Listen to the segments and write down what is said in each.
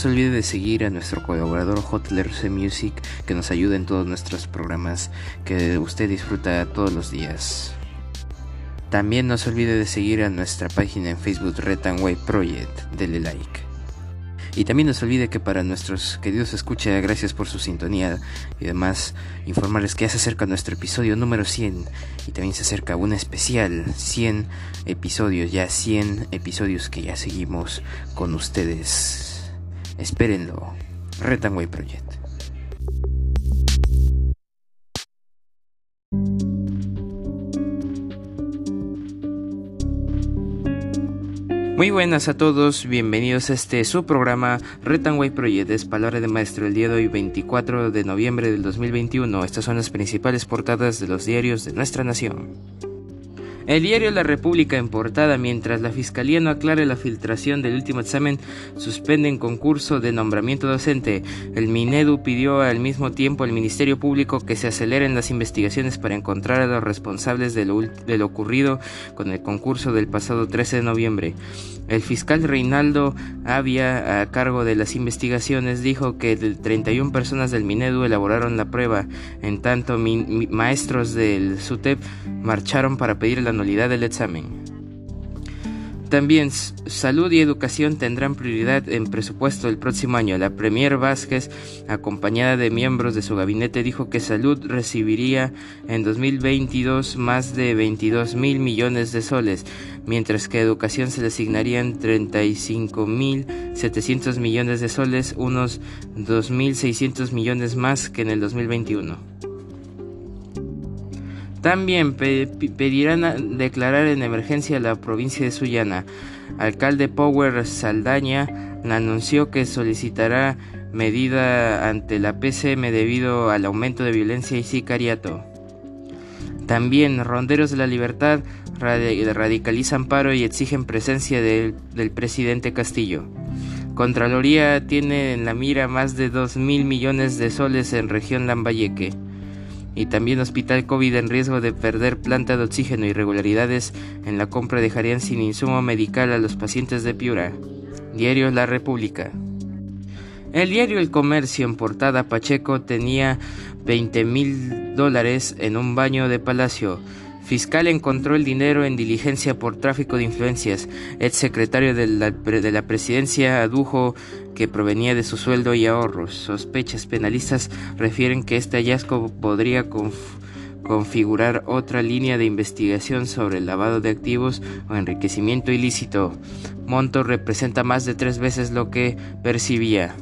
No se olvide de seguir a nuestro colaborador C Music que nos ayuda en todos nuestros programas que usted disfruta todos los días. También no se olvide de seguir a nuestra página en Facebook Red Way Project, dele like. Y también no se olvide que para nuestros queridos escucha, gracias por su sintonía y además informarles que ya se acerca nuestro episodio número 100 y también se acerca un especial 100 episodios, ya 100 episodios que ya seguimos con ustedes. Espérenlo. Way Project. Muy buenas a todos, bienvenidos a este su programa Retanway Project, es palabra de maestro el día de hoy 24 de noviembre del 2021. Estas son las principales portadas de los diarios de nuestra nación. El diario La República en portada, mientras la Fiscalía no aclare la filtración del último examen, suspenden concurso de nombramiento docente. El Minedu pidió al mismo tiempo al Ministerio Público que se aceleren las investigaciones para encontrar a los responsables de lo, ocurrido con el concurso del pasado 13 de noviembre. El fiscal Reinaldo Avia, a cargo de las investigaciones, dijo que 31 personas del Minedu elaboraron la prueba, en tanto maestros del SUTEP marcharon para pedir la del examen. También salud y educación tendrán prioridad en presupuesto el próximo año. La Premier Vázquez, acompañada de miembros de su gabinete, dijo que salud recibiría en 2022 más de 22 mil millones de soles, mientras que educación se le asignarían 35 mil 700 millones de soles, unos 2.600 millones más que en el 2021. También pedirán declarar en emergencia la provincia de Sullana. Alcalde Power Saldaña anunció que solicitará medida ante la PCM debido al aumento de violencia y sicariato. También ronderos de la libertad radicalizan paro y exigen presencia del presidente Castillo. Contraloría tiene en la mira más de 2 mil millones de soles en región Lambayeque y también Hospital COVID en riesgo de perder planta de oxígeno. Irregularidades en la compra dejarían sin insumo medical a los pacientes de Piura. Diario La República. El diario El Comercio en portada Pacheco tenía 20 mil dólares en un baño de palacio. Fiscal encontró el dinero en diligencia por tráfico de influencias. El secretario de la, de la presidencia adujo que provenía de su sueldo y ahorros. Sospechas penalistas refieren que este hallazgo podría configurar otra línea de investigación sobre el lavado de activos o enriquecimiento ilícito. Monto representa más de tres veces lo que percibía.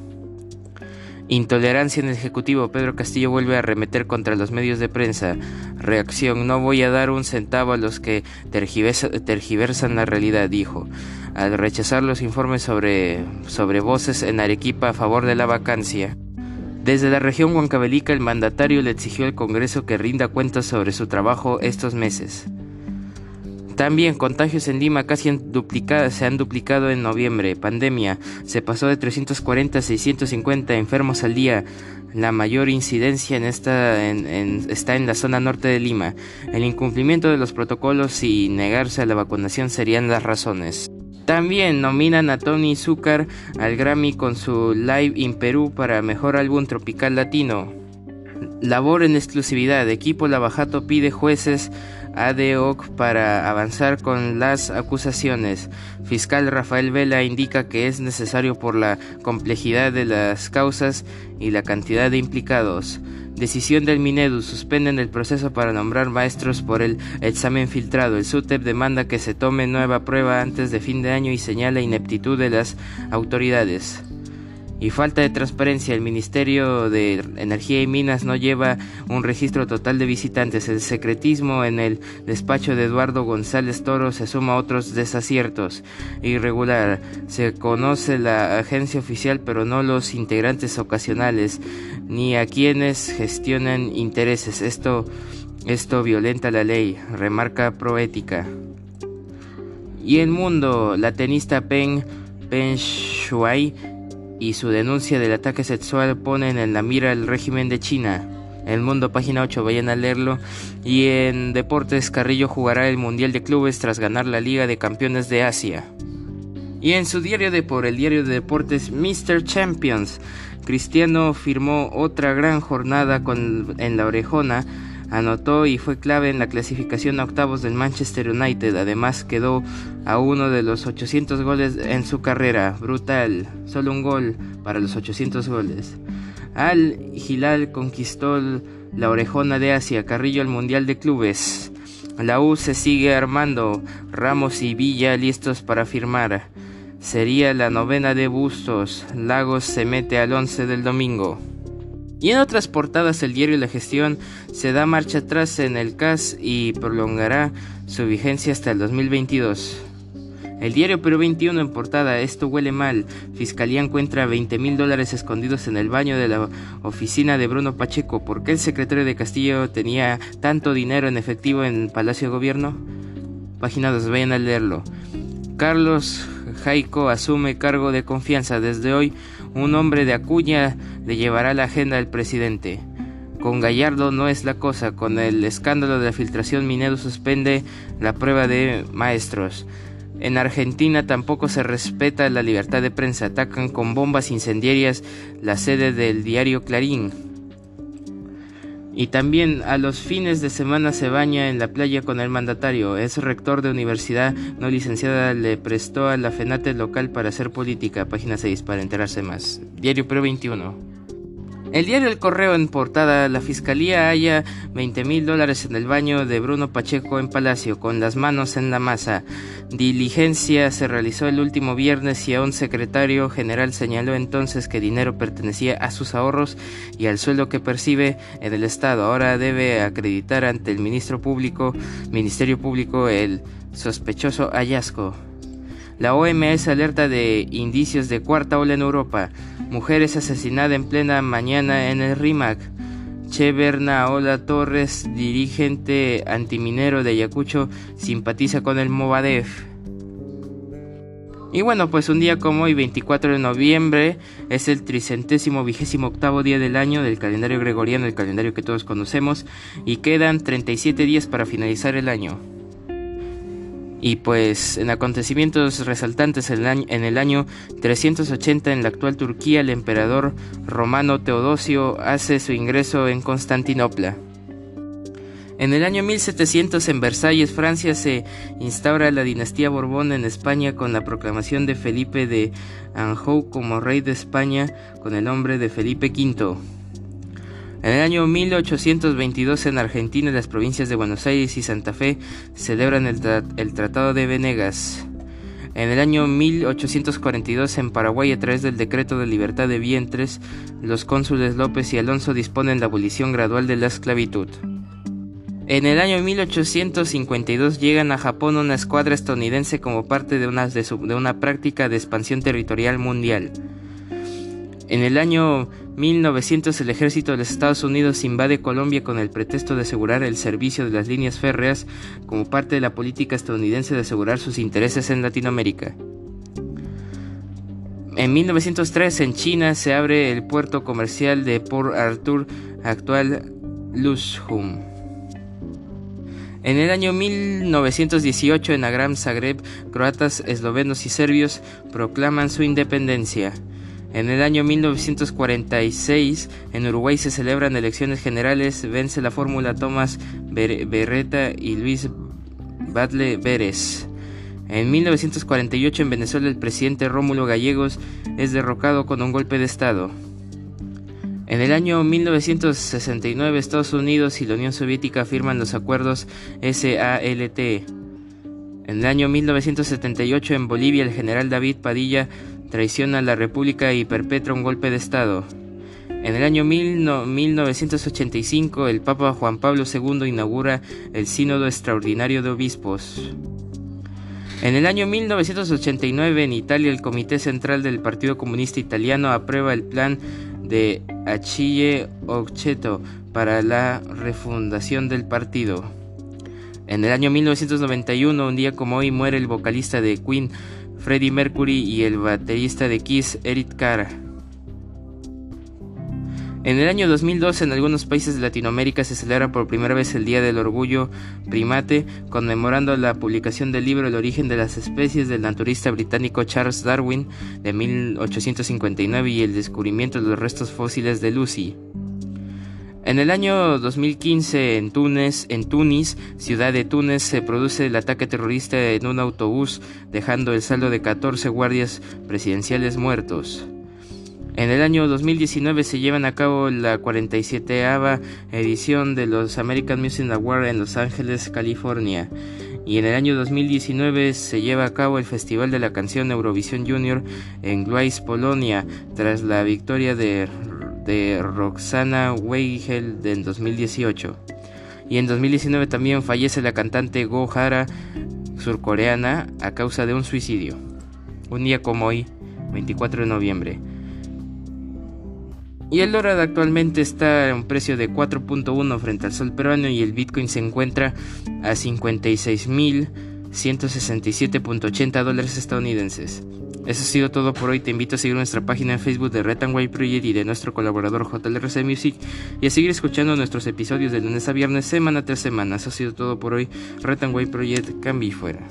Intolerancia en el Ejecutivo. Pedro Castillo vuelve a arremeter contra los medios de prensa. Reacción. No voy a dar un centavo a los que tergiversan la realidad, dijo. Al rechazar los informes sobre, sobre voces en Arequipa a favor de la vacancia. Desde la región Huancavelica, el mandatario le exigió al Congreso que rinda cuentas sobre su trabajo estos meses. También contagios en Lima casi se han duplicado en noviembre. Pandemia se pasó de 340 a 650 enfermos al día. La mayor incidencia está en la zona norte de Lima. El incumplimiento de los protocolos y negarse a la vacunación serían las razones. También nominan a Tony Zucker al Grammy con su Live in Perú para Mejor Álbum Tropical Latino. Labor en exclusividad. Equipo Lavajato pide jueces ADOC para avanzar con las acusaciones. Fiscal Rafael Vela indica que es necesario por la complejidad de las causas y la cantidad de implicados. Decisión del Minedu. Suspenden el proceso para nombrar maestros por el examen filtrado. El SUTEP demanda que se tome nueva prueba antes de fin de año y señala ineptitud de las autoridades y falta de transparencia. El Ministerio de Energía y Minas no lleva un registro total de visitantes. El secretismo en el despacho de Eduardo González Toro se suma a otros desaciertos. Irregular. Se conoce la agencia oficial pero no los integrantes ocasionales ni a quienes gestionan intereses. Esto, esto violenta la ley, remarca Proética. Y el mundo, la tenista Peng Peng Shuai y su denuncia del ataque sexual ponen en la mira el régimen de China. El Mundo, página 8, vayan a leerlo. Y en Deportes, Carrillo jugará el Mundial de Clubes tras ganar la Liga de Campeones de Asia. Y en su diario de por el diario de deportes Mr. Champions, Cristiano firmó otra gran jornada con, en la orejona, anotó y fue clave en la clasificación a octavos del Manchester United, además quedó a uno de los 800 goles en su carrera, brutal, solo un gol para los 800 goles. Al Hilal conquistó la orejona de Asia, Carrillo al Mundial de Clubes. La U se sigue armando, Ramos y Villa listos para firmar. Sería la novena de Bustos, Lagos se mete al once del domingo. Y en otras portadas el diario La Gestión se da marcha atrás en el CAS y prolongará su vigencia hasta el 2022. El diario Perú 21 en portada, esto huele mal. Fiscalía encuentra 20 mil dólares escondidos en el baño de la oficina de Bruno Pacheco. ¿Por qué el secretario de Castillo tenía tanto dinero en efectivo en Palacio de Gobierno? Página 2, vayan a leerlo. Carlos Jaico asume cargo de confianza. Desde hoy, un hombre de Acuña le llevará la agenda del presidente. Con Gallardo no es la cosa. Con el escándalo de la filtración, Minedo suspende la prueba de maestros. En Argentina tampoco se respeta la libertad de prensa. Atacan con bombas incendiarias la sede del diario Clarín. Y también a los fines de semana se baña en la playa con el mandatario. Es rector de universidad no licenciada. Le prestó a la FENATE local para hacer política. Página 6 para enterarse más. Diario Pro 21. El diario El Correo en portada, la fiscalía halla 20 mil dólares en el baño de Bruno Pacheco en Palacio, con las manos en la masa. Diligencia se realizó el último viernes y a un secretario general señaló entonces que dinero pertenecía a sus ahorros y al sueldo que percibe en el Estado. Ahora debe acreditar ante el ministro público, Ministerio Público el sospechoso hallazgo. La OMS alerta de indicios de cuarta ola en Europa. Mujeres asesinadas en plena mañana en el RIMAC. Cheverna Torres, dirigente antiminero de Ayacucho, simpatiza con el Movadef. Y bueno, pues un día como hoy, 24 de noviembre, es el tricentésimo vigésimo octavo día del año del calendario gregoriano, el calendario que todos conocemos, y quedan 37 días para finalizar el año. Y pues en acontecimientos resaltantes en el, año, 380 en la actual Turquía el emperador romano Teodosio hace su ingreso en Constantinopla. En el año 1700 en Versalles, Francia, se instaura la dinastía Borbón en España con la proclamación de Felipe de Anjou como rey de España con el nombre de Felipe V. En el año 1822 en Argentina, las provincias de Buenos Aires y Santa Fe celebran el, Tratado de Venegas. En el año 1842 en Paraguay, a través del decreto de libertad de vientres, los cónsules López y Alonso disponen la abolición gradual de la esclavitud. En el año 1852 llegan a Japón una escuadra estadounidense como parte de una, de una práctica de expansión territorial mundial. En el año 1900 el ejército de los Estados Unidos invade Colombia con el pretexto de asegurar el servicio de las líneas férreas como parte de la política estadounidense de asegurar sus intereses en Latinoamérica. En 1903 en China se abre el puerto comercial de Port Arthur, actual Luzhum. En el año 1918 en Agram, Zagreb, croatas, eslovenos y serbios proclaman su independencia. En el año 1946, en Uruguay se celebran elecciones generales, vence la fórmula Tomás Berreta y Luis Badle Vélez. En 1948 en Venezuela el presidente Rómulo Gallegos es derrocado con un golpe de Estado. En el año 1969 Estados Unidos y la Unión Soviética firman los acuerdos SALT. En el año 1978 en Bolivia el general David Padilla traiciona a la República y perpetra un golpe de Estado. En el año 1985, el Papa Juan Pablo II inaugura el Sínodo Extraordinario de Obispos. En el año 1989, en Italia, el Comité Central del Partido Comunista Italiano aprueba el plan de Achille Occhetto para la refundación del partido. En el año 1991, un día como hoy, muere el vocalista de Queen, Freddie Mercury y el baterista de Kiss, Eric Carr. En el año 2012 en algunos países de Latinoamérica se celebra por primera vez el Día del Orgullo Primate, conmemorando la publicación del libro El origen de las especies del naturista británico Charles Darwin de 1859 y el descubrimiento de los restos fósiles de Lucy. En el año 2015 en Túnez, en Tunis, ciudad de Túnez, se produce el ataque terrorista en un autobús, dejando el saldo de 14 guardias presidenciales muertos. En el año 2019 se llevan a cabo la 47 edición de los American Music Awards en Los Ángeles, California. Y en el año 2019 se lleva a cabo el Festival de la Canción Eurovisión Junior en Gleice, Polonia, tras la victoria de, de Roxana Weigel en 2018. Y en 2019 también fallece la cantante Go Hara, surcoreana, a causa de un suicidio. Un día como hoy, 24 de noviembre. Y el dólar actualmente está a un precio de 4.1 frente al sol peruano y el Bitcoin se encuentra a 56.167.80 dólares estadounidenses. Eso ha sido todo por hoy. Te invito a seguir nuestra página en Facebook de Red Project y de nuestro colaborador JLRC Music y a seguir escuchando nuestros episodios de lunes a viernes, semana tras semana. Eso ha sido todo por hoy. Red Project, cambio y fuera.